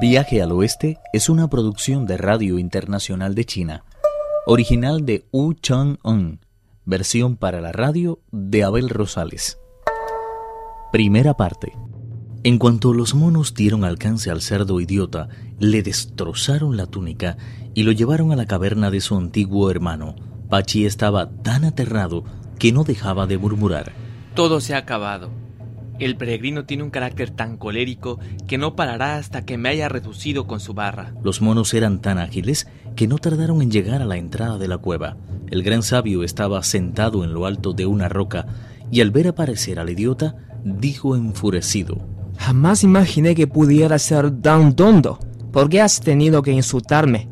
Viaje al Oeste es una producción de Radio Internacional de China, original de Wu Chang-un, versión para la radio de Abel Rosales. Primera parte. En cuanto los monos dieron alcance al cerdo idiota, le destrozaron la túnica y lo llevaron a la caverna de su antiguo hermano. Pachi estaba tan aterrado que no dejaba de murmurar. Todo se ha acabado. El peregrino tiene un carácter tan colérico que no parará hasta que me haya reducido con su barra. Los monos eran tan ágiles que no tardaron en llegar a la entrada de la cueva. El gran sabio estaba sentado en lo alto de una roca y al ver aparecer al idiota, dijo enfurecido. Jamás imaginé que pudiera ser tan tonto. ¿Por qué has tenido que insultarme?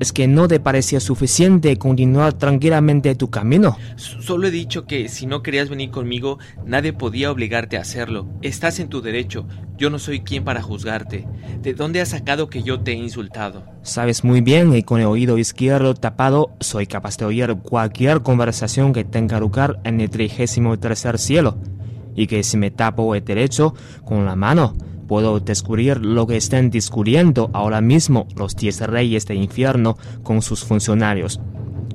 ¿Es que no te parecía suficiente continuar tranquilamente tu camino? Solo he dicho que si no querías venir conmigo, nadie podía obligarte a hacerlo. Estás en tu derecho. Yo no soy quien para juzgarte. ¿De dónde has sacado que yo te he insultado? Sabes muy bien que con el oído izquierdo tapado soy capaz de oír cualquier conversación que tenga lugar en el trigésimo tercer cielo. Y que si me tapo el derecho con la mano, Puedo descubrir lo que están discutiendo ahora mismo los diez reyes del infierno con sus funcionarios.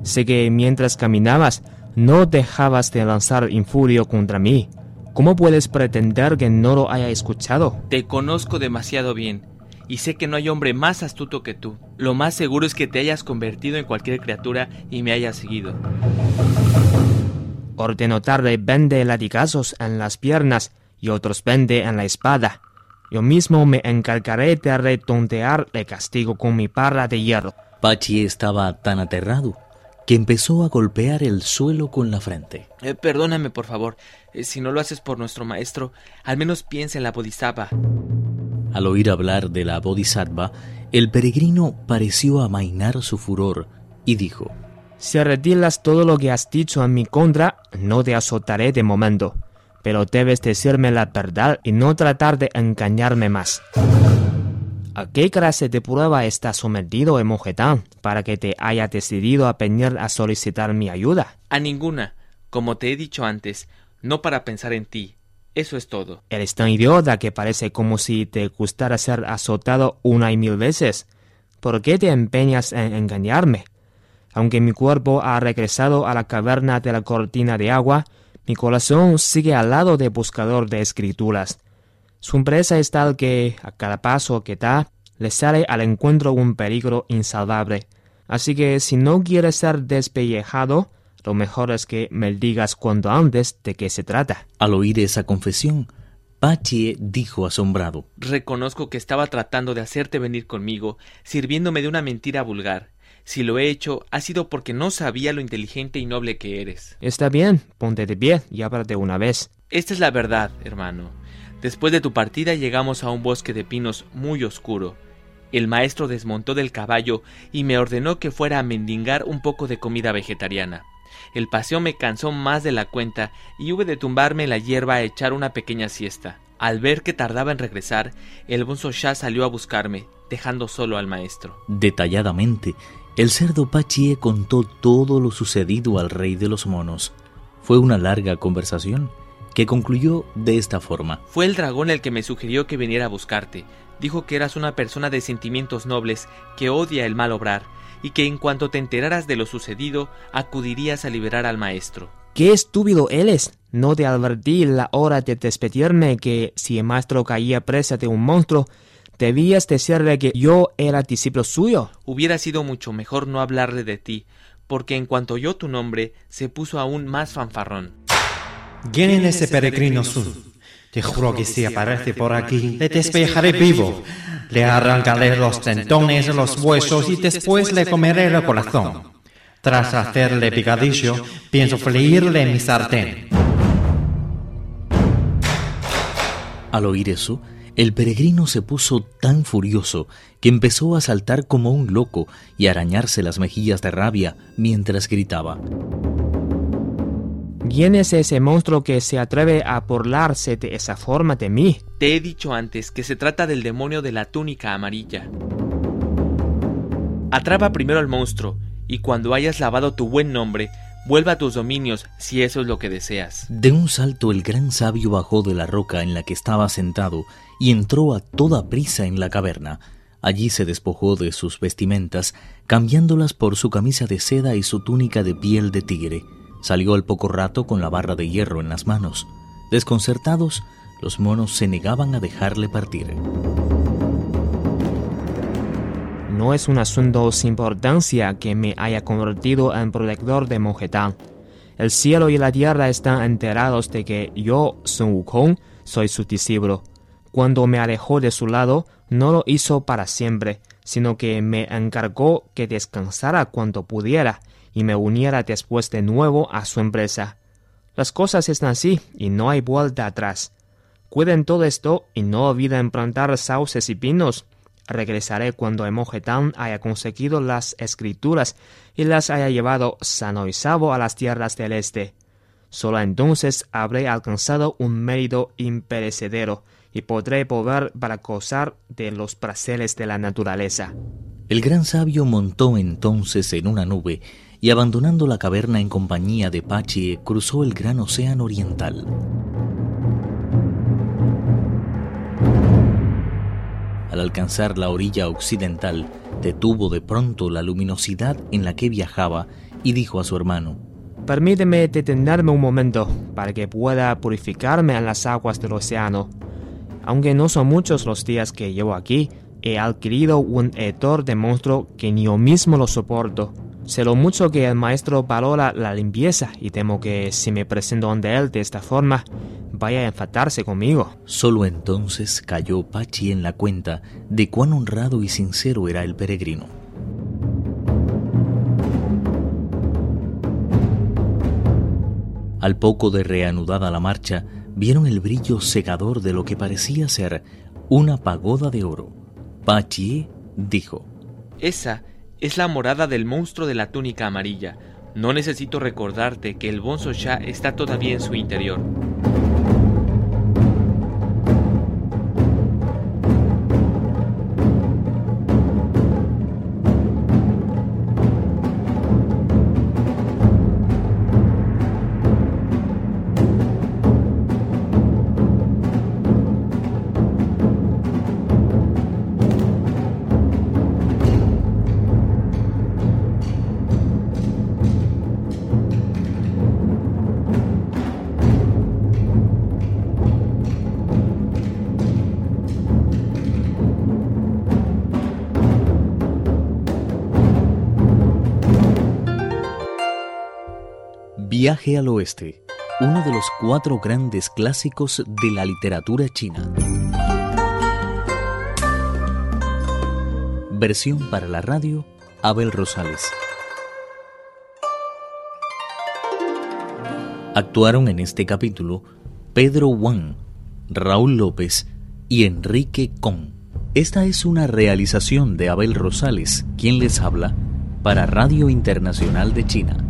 Sé que mientras caminabas no dejabas de lanzar infurio contra mí. ¿Cómo puedes pretender que no lo haya escuchado? Te conozco demasiado bien y sé que no hay hombre más astuto que tú. Lo más seguro es que te hayas convertido en cualquier criatura y me hayas seguido. Ordeno tarde vende latigazos en las piernas y otros vende en la espada. Yo mismo me encargaré de retontear el castigo con mi parra de hierro. Pachi estaba tan aterrado que empezó a golpear el suelo con la frente. Eh, perdóname, por favor. Eh, si no lo haces por nuestro maestro, al menos piensa en la bodhisattva. Al oír hablar de la bodhisattva, el peregrino pareció amainar su furor y dijo: Si retiras todo lo que has dicho en mi contra, no te azotaré de momento pero debes decirme la verdad y no tratar de engañarme más. ¿A qué clase de prueba estás sometido, Emogetán, para que te haya decidido a venir a solicitar mi ayuda? A ninguna. Como te he dicho antes, no para pensar en ti. Eso es todo. Eres tan idiota que parece como si te gustara ser azotado una y mil veces. ¿Por qué te empeñas en engañarme? Aunque mi cuerpo ha regresado a la caverna de la cortina de agua, mi corazón sigue al lado del buscador de escrituras. Su empresa es tal que, a cada paso que da, le sale al encuentro un peligro insalvable. Así que si no quieres ser despellejado, lo mejor es que me digas cuanto antes de qué se trata. Al oír esa confesión, Pachi dijo asombrado. Reconozco que estaba tratando de hacerte venir conmigo, sirviéndome de una mentira vulgar. Si lo he hecho, ha sido porque no sabía lo inteligente y noble que eres. Está bien, ponte de pie y de una vez. Esta es la verdad, hermano. Después de tu partida llegamos a un bosque de pinos muy oscuro. El maestro desmontó del caballo y me ordenó que fuera a mendigar un poco de comida vegetariana. El paseo me cansó más de la cuenta y hube de tumbarme en la hierba a echar una pequeña siesta. Al ver que tardaba en regresar, el bonzo Shah salió a buscarme, dejando solo al maestro. Detalladamente, el cerdo Pachie contó todo lo sucedido al rey de los monos. Fue una larga conversación que concluyó de esta forma. Fue el dragón el que me sugirió que viniera a buscarte. Dijo que eras una persona de sentimientos nobles, que odia el mal obrar, y que en cuanto te enteraras de lo sucedido, acudirías a liberar al maestro. ¡Qué estúpido eres! No te advertí la hora de despedirme que si el maestro caía presa de un monstruo, Debías decirle que yo era discípulo suyo. Hubiera sido mucho mejor no hablarle de ti, porque en cuanto oyó tu nombre, se puso aún más fanfarrón. ¿Quién es ese peregrino sur? Te juro que si aparece por aquí, le despejaré vivo. Le arrancaré los tentones, los huesos y después le comeré el corazón. Tras hacerle picadillo, pienso freírle en mi sartén. Al oír eso, el peregrino se puso tan furioso que empezó a saltar como un loco y a arañarse las mejillas de rabia mientras gritaba. ¿Quién es ese monstruo que se atreve a burlarse de esa forma de mí? Te he dicho antes que se trata del demonio de la túnica amarilla. Atrapa primero al monstruo, y cuando hayas lavado tu buen nombre, Vuelva a tus dominios si eso es lo que deseas. De un salto el gran sabio bajó de la roca en la que estaba sentado y entró a toda prisa en la caverna. Allí se despojó de sus vestimentas, cambiándolas por su camisa de seda y su túnica de piel de tigre. Salió al poco rato con la barra de hierro en las manos. Desconcertados, los monos se negaban a dejarle partir. No es un asunto sin importancia que me haya convertido en protector de Mojetán. El cielo y la tierra están enterados de que yo, Sun Wukong, soy su discípulo. Cuando me alejó de su lado, no lo hizo para siempre, sino que me encargó que descansara cuanto pudiera y me uniera después de nuevo a su empresa. Las cosas están así y no hay vuelta atrás. Cuiden todo esto y no olviden plantar sauces y pinos. Regresaré cuando Emojetán haya conseguido las escrituras y las haya llevado sano y salvo a las tierras del este. Solo entonces habré alcanzado un mérito imperecedero y podré volver para gozar de los placeres de la naturaleza. El gran sabio montó entonces en una nube y abandonando la caverna en compañía de Pachi cruzó el gran océano oriental. Al alcanzar la orilla occidental, detuvo de pronto la luminosidad en la que viajaba y dijo a su hermano, Permíteme detenerme un momento para que pueda purificarme en las aguas del océano. Aunque no son muchos los días que llevo aquí, he adquirido un hedor de monstruo que ni yo mismo lo soporto. Sé lo mucho que el maestro valora la limpieza y temo que si me presento ante él de esta forma, vaya a enfadarse conmigo. Solo entonces cayó Pachi en la cuenta de cuán honrado y sincero era el peregrino. Al poco de reanudada la marcha, vieron el brillo cegador de lo que parecía ser una pagoda de oro. Pachi dijo: Esa es la morada del monstruo de la túnica amarilla. No necesito recordarte que el Bonzo Sha está todavía en su interior. Viaje al Oeste, uno de los cuatro grandes clásicos de la literatura china. Versión para la radio, Abel Rosales. Actuaron en este capítulo Pedro Wang, Raúl López y Enrique Con. Esta es una realización de Abel Rosales, quien les habla, para Radio Internacional de China.